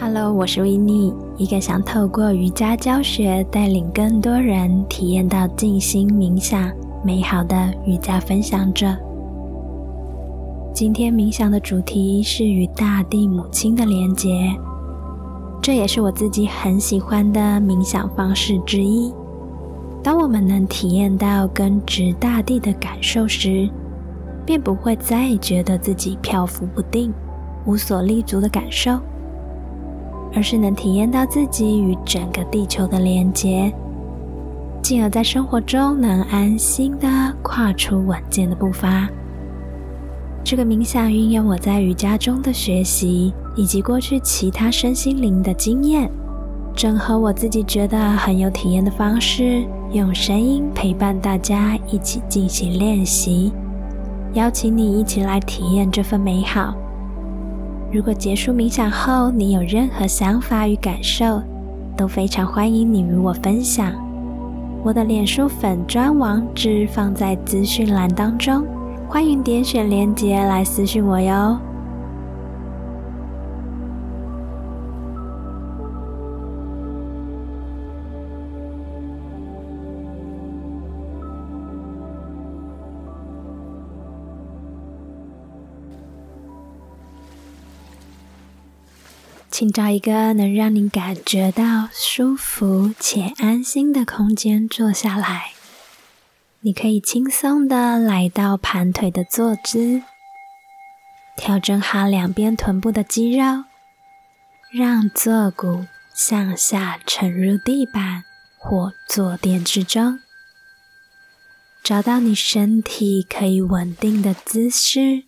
Hello，我是维尼，一个想透过瑜伽教学带领更多人体验到静心冥想美好的瑜伽分享者。今天冥想的主题是与大地母亲的连结，这也是我自己很喜欢的冥想方式之一。当我们能体验到根植大地的感受时，便不会再觉得自己漂浮不定、无所立足的感受。而是能体验到自己与整个地球的连接，进而在生活中能安心的跨出稳健的步伐。这个冥想运用我在瑜伽中的学习，以及过去其他身心灵的经验，整合我自己觉得很有体验的方式，用声音陪伴大家一起进行练习，邀请你一起来体验这份美好。如果结束冥想后，你有任何想法与感受，都非常欢迎你与我分享。我的脸书粉专网址放在资讯栏当中，欢迎点选链接来私讯我哟。请找一个能让你感觉到舒服且安心的空间坐下来。你可以轻松的来到盘腿的坐姿，调整好两边臀部的肌肉，让坐骨向下沉入地板或坐垫之中，找到你身体可以稳定的姿势，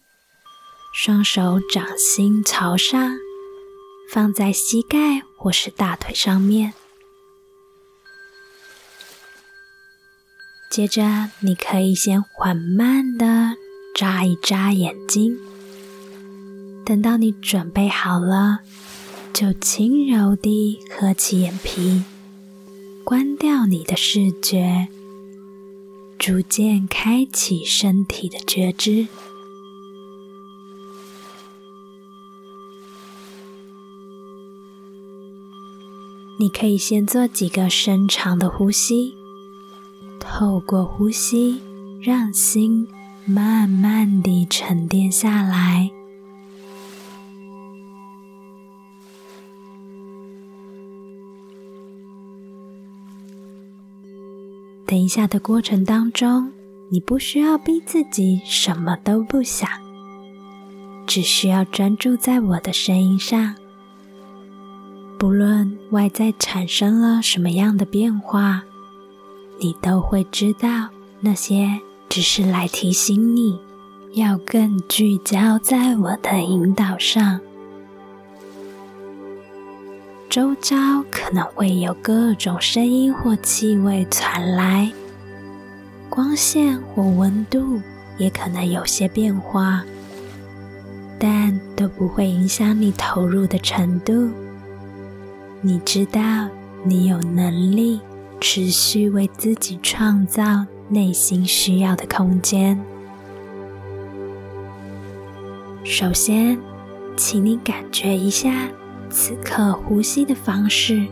双手掌心朝上。放在膝盖或是大腿上面。接着，你可以先缓慢的眨一眨眼睛。等到你准备好了，就轻柔地合起眼皮，关掉你的视觉，逐渐开启身体的觉知。你可以先做几个深长的呼吸，透过呼吸，让心慢慢地沉淀下来。等一下的过程当中，你不需要逼自己什么都不想，只需要专注在我的声音上。不论外在产生了什么样的变化，你都会知道，那些只是来提醒你要更聚焦在我的引导上。周遭可能会有各种声音或气味传来，光线或温度也可能有些变化，但都不会影响你投入的程度。你知道，你有能力持续为自己创造内心需要的空间。首先，请你感觉一下此刻呼吸的方式。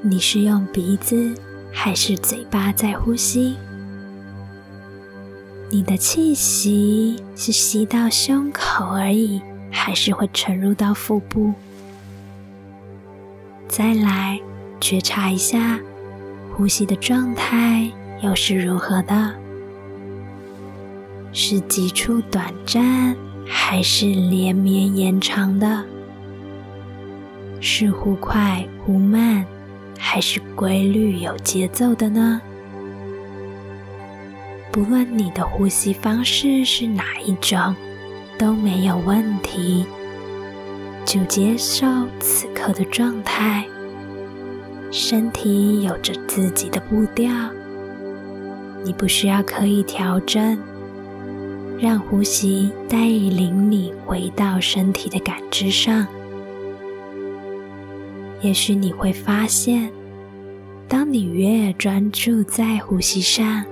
你是用鼻子还是嘴巴在呼吸？你的气息是吸到胸口而已，还是会沉入到腹部？再来觉察一下呼吸的状态又是如何的？是急促短暂，还是连绵延长的？是忽快忽慢，还是规律有节奏的呢？不论你的呼吸方式是哪一种，都没有问题。就接受此刻的状态，身体有着自己的步调，你不需要刻意调整，让呼吸带领你回到身体的感知上。也许你会发现，当你越专注在呼吸上，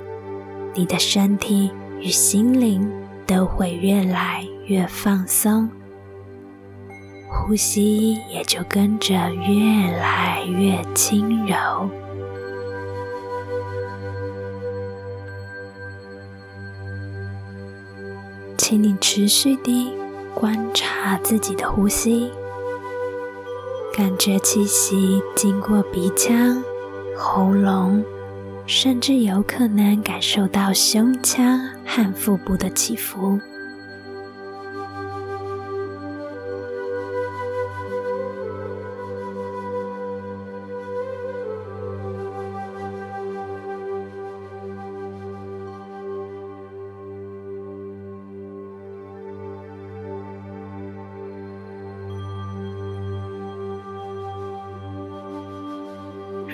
你的身体与心灵都会越来越放松。呼吸也就跟着越来越轻柔。请你持续地观察自己的呼吸，感觉气息经过鼻腔、喉咙，甚至有可能感受到胸腔和腹部的起伏。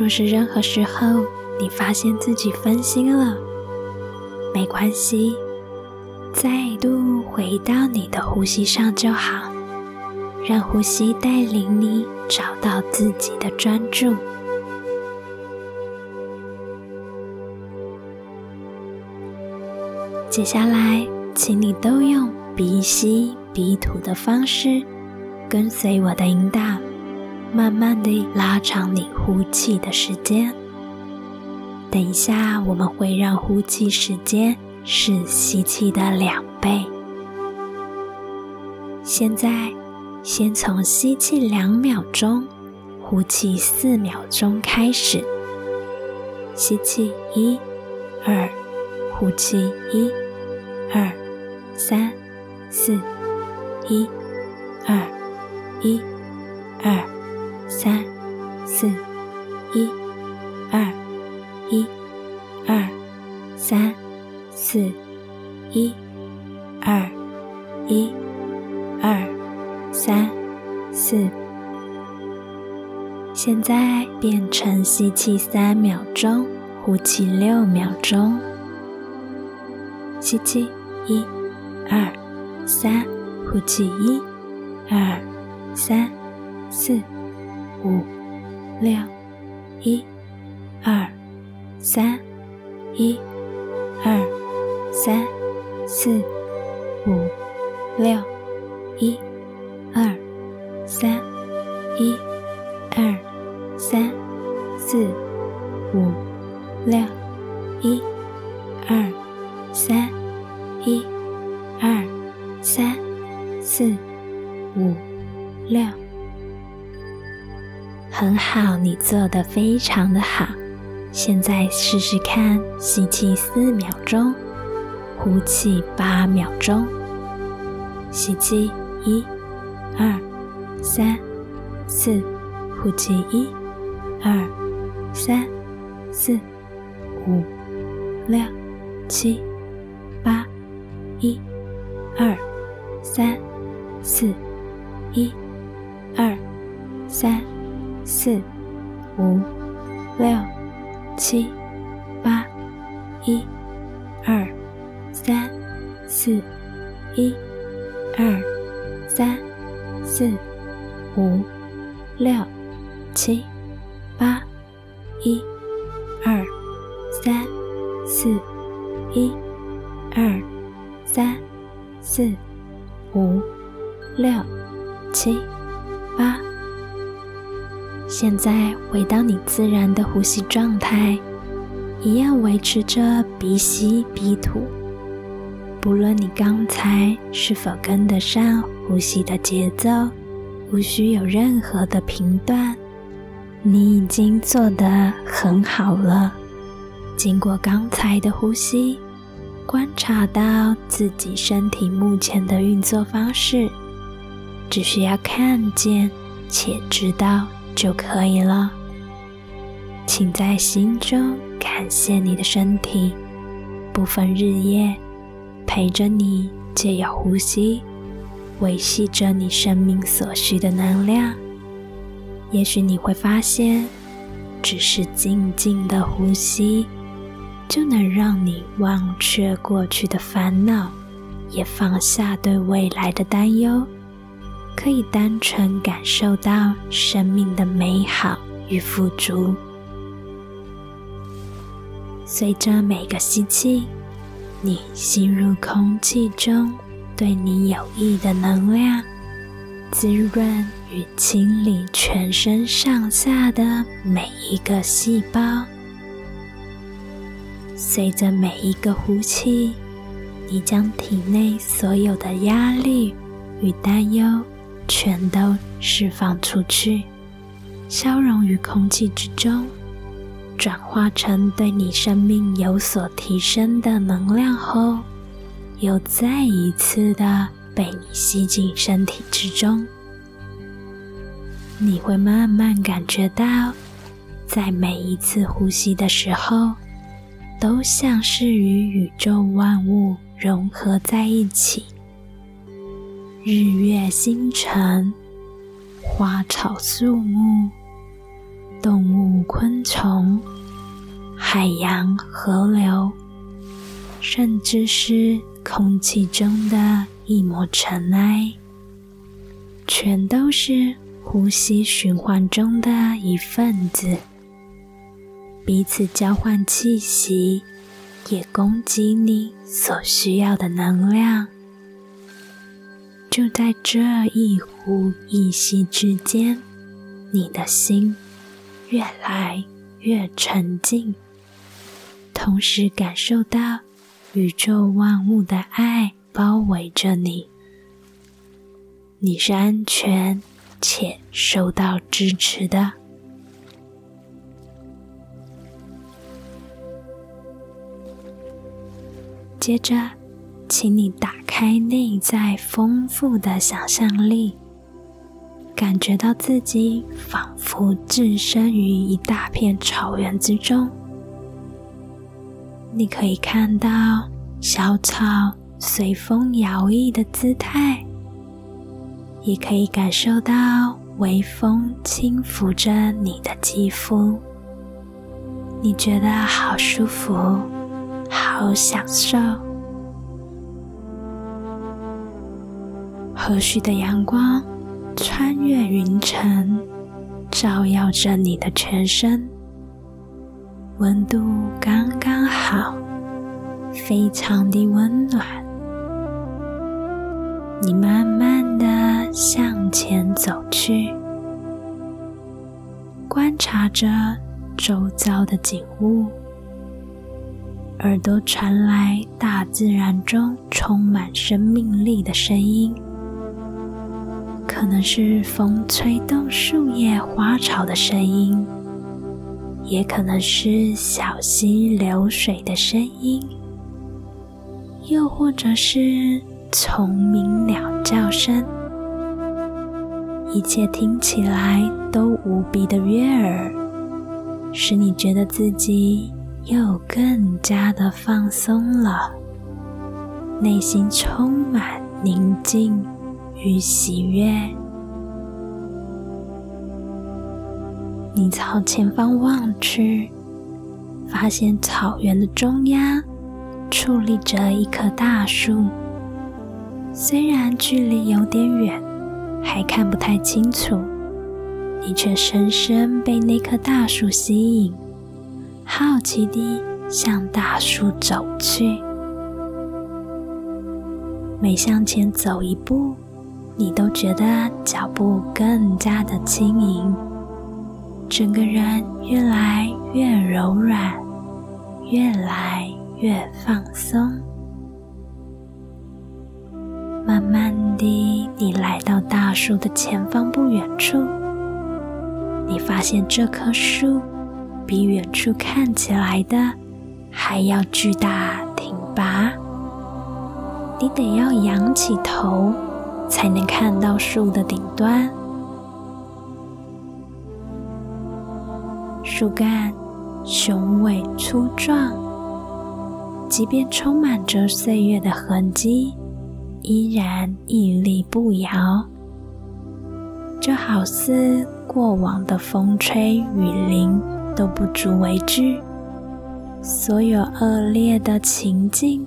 若是任何时候你发现自己分心了，没关系，再度回到你的呼吸上就好，让呼吸带领你找到自己的专注。接下来，请你都用鼻吸鼻吐的方式，跟随我的引导。慢慢地拉长你呼气的时间。等一下，我们会让呼气时间是吸气的两倍。现在，先从吸气两秒钟，呼气四秒钟开始。吸气一、二，呼气一、二、三、四，一、二、一、二。三、四、一、二、一、二、三、四、一、二、一、二、三、四。现在变成吸气三秒钟，呼气六秒钟。吸气，一、二、三，呼气，一、二、三、四。五、六、一、二、三、一、二、三、四、五、六、一、二、三、一、二、三、四、五、六、一、二、三、一、二、三、四、五、六。很好，你做的非常的好。现在试试看，吸气四秒钟，呼气八秒钟。吸气一、二、三、四，呼气一、二、三、四、五、六、七、八，一、二、三、四、一、二、三。四、五、六、七、八，一、二、三、四、一、二、三、四、五、六、七、八，一、二、三、四、自然的呼吸状态，一样维持着鼻吸鼻吐。不论你刚才是否跟得上呼吸的节奏，无需有任何的评断，你已经做得很好了。经过刚才的呼吸，观察到自己身体目前的运作方式，只需要看见且知道。就可以了。请在心中感谢你的身体，不分日夜陪着你，借由呼吸维系着你生命所需的能量。也许你会发现，只是静静的呼吸，就能让你忘却过去的烦恼，也放下对未来的担忧。可以单纯感受到生命的美好与富足。随着每个吸气，你吸入空气中对你有益的能量，滋润与清理全身上下的每一个细胞。随着每一个呼气，你将体内所有的压力与担忧全都释放出去，消融于空气之中，转化成对你生命有所提升的能量后，又再一次的被你吸进身体之中。你会慢慢感觉到，在每一次呼吸的时候。都像是与宇宙万物融合在一起，日月星辰、花草树木、动物昆虫、海洋河流，甚至是空气中的一抹尘埃，全都是呼吸循环中的一份子。彼此交换气息，也供给你所需要的能量。就在这一呼一吸之间，你的心越来越沉静，同时感受到宇宙万物的爱包围着你。你是安全且受到支持的。接着，请你打开内在丰富的想象力，感觉到自己仿佛置身于一大片草原之中。你可以看到小草随风摇曳的姿态，也可以感受到微风轻抚着你的肌肤。你觉得好舒服。好享受，和煦的阳光穿越云层，照耀着你的全身，温度刚刚好，非常的温暖。你慢慢的向前走去，观察着周遭的景物。耳朵传来大自然中充满生命力的声音，可能是风吹动树叶、花草的声音，也可能是小溪流水的声音，又或者是虫鸣鸟叫声。一切听起来都无比的悦耳，使你觉得自己。又更加的放松了，内心充满宁静与喜悦。你朝前方望去，发现草原的中央矗立着一棵大树。虽然距离有点远，还看不太清楚，你却深深被那棵大树吸引。好奇地向大树走去，每向前走一步，你都觉得脚步更加的轻盈，整个人越来越柔软，越来越放松。慢慢地，你来到大树的前方不远处，你发现这棵树。比远处看起来的还要巨大挺拔，你得要仰起头才能看到树的顶端。树干雄伟粗壮，即便充满着岁月的痕迹，依然屹立不摇，就好似过往的风吹雨淋。都不足为惧，所有恶劣的情境，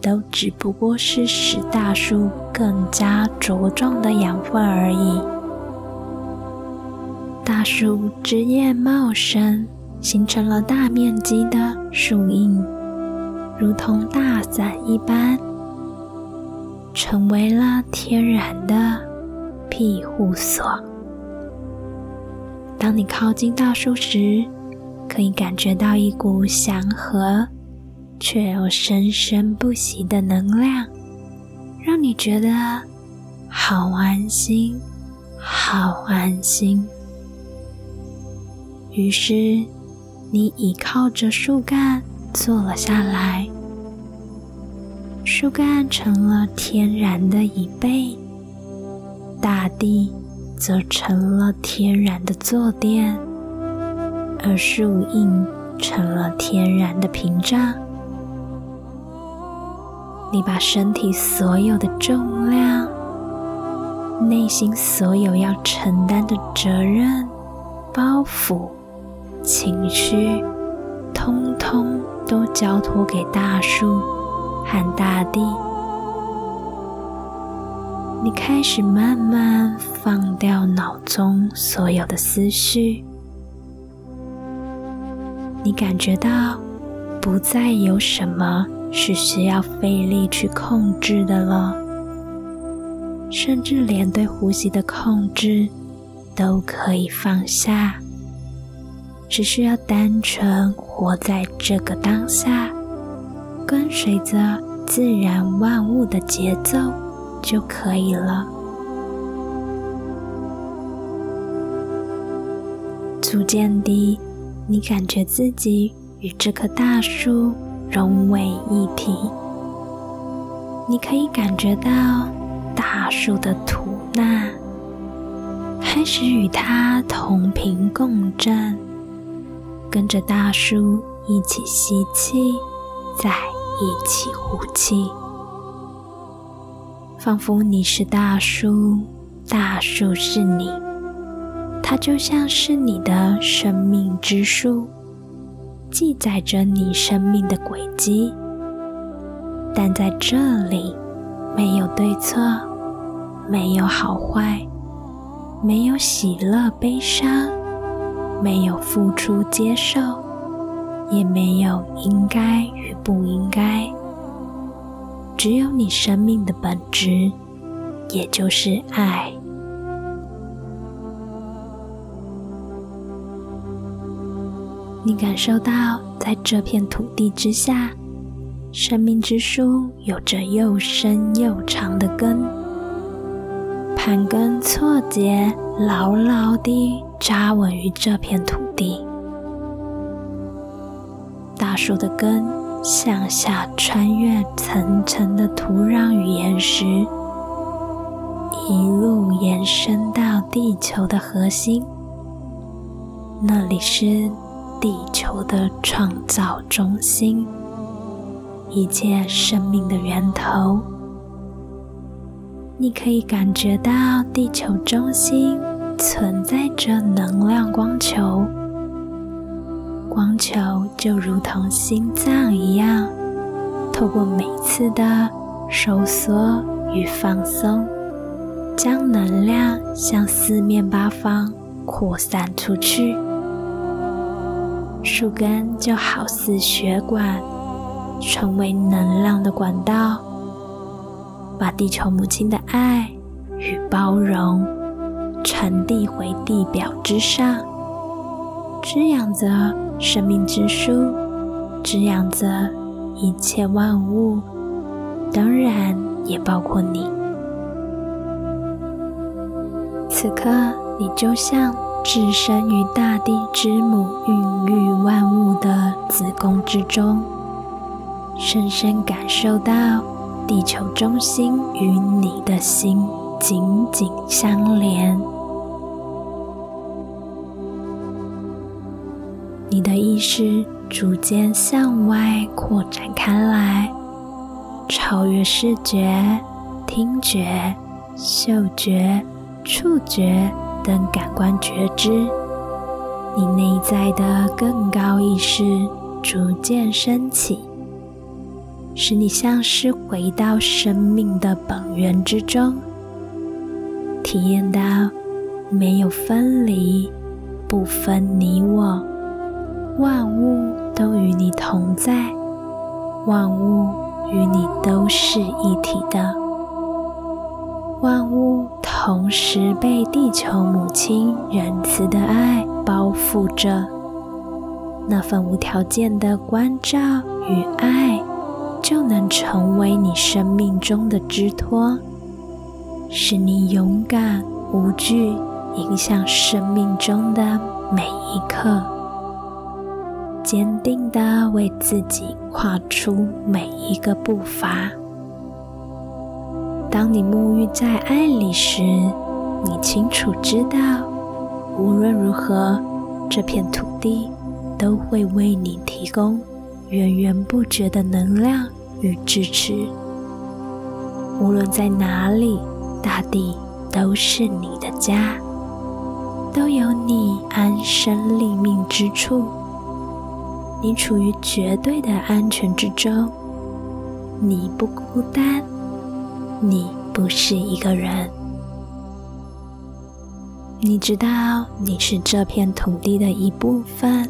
都只不过是使大树更加茁壮的养分而已。大树枝叶茂盛，形成了大面积的树荫，如同大伞一般，成为了天然的、庇护所。当你靠近大树时，可以感觉到一股祥和却又生生不息的能量，让你觉得好安心，好安心。于是，你倚靠着树干坐了下来。树干成了天然的椅背，大地则成了天然的坐垫，而树荫成了天然的屏障。你把身体所有的重量、内心所有要承担的责任、包袱、情绪，通通都交托给大树。和大地，你开始慢慢放掉脑中所有的思绪，你感觉到不再有什么是需要费力去控制的了，甚至连对呼吸的控制都可以放下，只需要单纯活在这个当下。跟随着自然万物的节奏就可以了。逐渐地，你感觉自己与这棵大树融为一体。你可以感觉到大树的吐纳，开始与它同频共振，跟着大树一起吸气，再。一起呼气，仿佛你是大树，大树是你，它就像是你的生命之树，记载着你生命的轨迹。但在这里，没有对错，没有好坏，没有喜乐悲伤，没有付出接受，也没有应该与。不应该，只有你生命的本质，也就是爱。你感受到，在这片土地之下，生命之树有着又深又长的根，盘根错节，牢牢地扎稳于这片土地。大树的根。向下穿越层层的土壤与岩石，一路延伸到地球的核心。那里是地球的创造中心，一切生命的源头。你可以感觉到地球中心存在着能量光球。光球就如同心脏一样，透过每次的收缩与放松，将能量向四面八方扩散出去。树根就好似血管，成为能量的管道，把地球母亲的爱与包容传递回地表之上，滋养着。生命之树滋养着一切万物，当然也包括你。此刻，你就像置身于大地之母孕育万物的子宫之中，深深感受到地球中心与你的心紧紧相连。你的意识逐渐向外扩展开来，超越视觉、听觉、嗅觉、触觉等感官觉知。你内在的更高意识逐渐升起，使你像是回到生命的本源之中，体验到没有分离，不分你我。万物都与你同在，万物与你都是一体的，万物同。时被地球母亲仁慈的爱包覆着。那份无条件的关照与爱，就能成为你生命中的支托，使你勇敢无惧，影响生命中的每一刻，坚定的为自己跨出每一个步伐。当你沐浴在爱里时，你清楚知道，无论如何，这片土地都会为你提供源源不绝的能量与支持。无论在哪里，大地都是你的家，都有你安身立命之处。你处于绝对的安全之中，你不孤单。你不是一个人，你知道你是这片土地的一部分。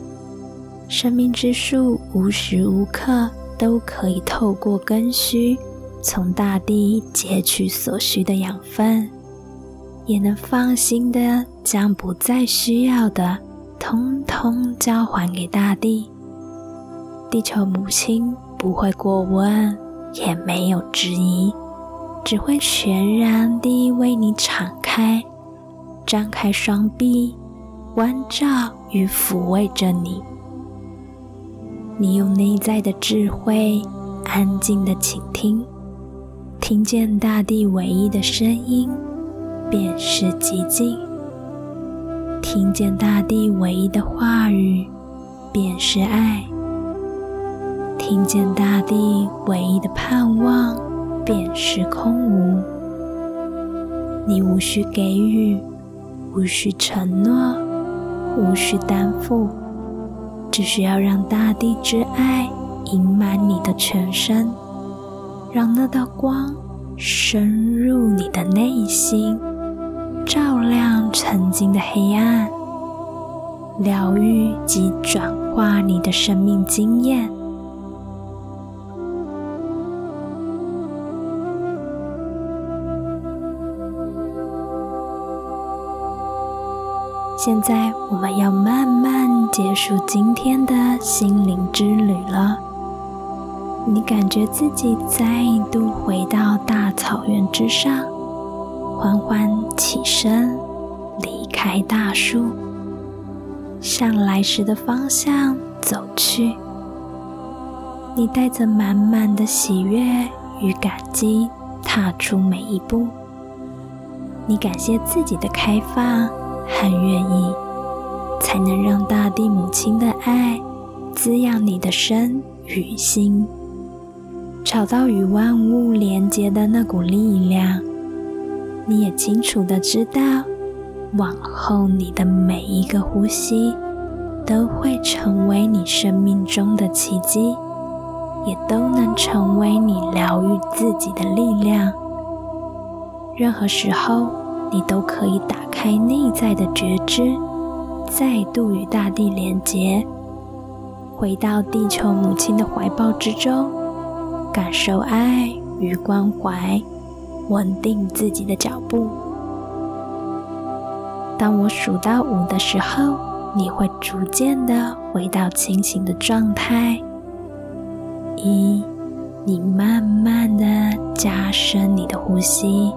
生命之树无时无刻都可以透过根须从大地截取所需的养分，也能放心的将不再需要的通通交还给大地。地球母亲不会过问，也没有质疑。只会全然地为你敞开、张开双臂，关照与抚慰着你。你用内在的智慧，安静的倾听，听见大地唯一的声音，便是寂静；听见大地唯一的话语，便是爱；听见大地唯一的盼望。便是空无，你无需给予，无需承诺，无需担负，只需要让大地之爱盈满你的全身，让那道光深入你的内心，照亮曾经的黑暗，疗愈及转化你的生命经验。现在我们要慢慢结束今天的心灵之旅了。你感觉自己再度回到大草原之上，缓缓起身，离开大树，向来时的方向走去。你带着满满的喜悦与感激，踏出每一步。你感谢自己的开放。和愿意，才能让大地母亲的爱滋养你的身与心，找到与万物连接的那股力量。你也清楚的知道，往后你的每一个呼吸都会成为你生命中的奇迹，也都能成为你疗愈自己的力量。任何时候。你都可以打开内在的觉知，再度与大地连结，回到地球母亲的怀抱之中，感受爱与关怀，稳定自己的脚步。当我数到五的时候，你会逐渐的回到清醒的状态。一，你慢慢的加深你的呼吸。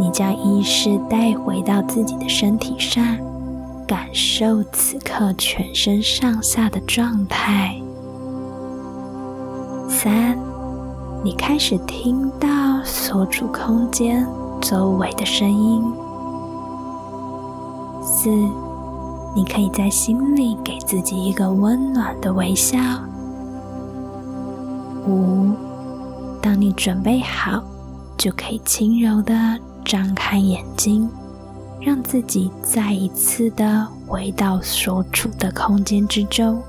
你将意识带回到自己的身体上，感受此刻全身上下的状态。三，你开始听到所处空间周围的声音。四，你可以在心里给自己一个温暖的微笑。五，当你准备好。就可以轻柔的张开眼睛，让自己再一次的回到所处的空间之中。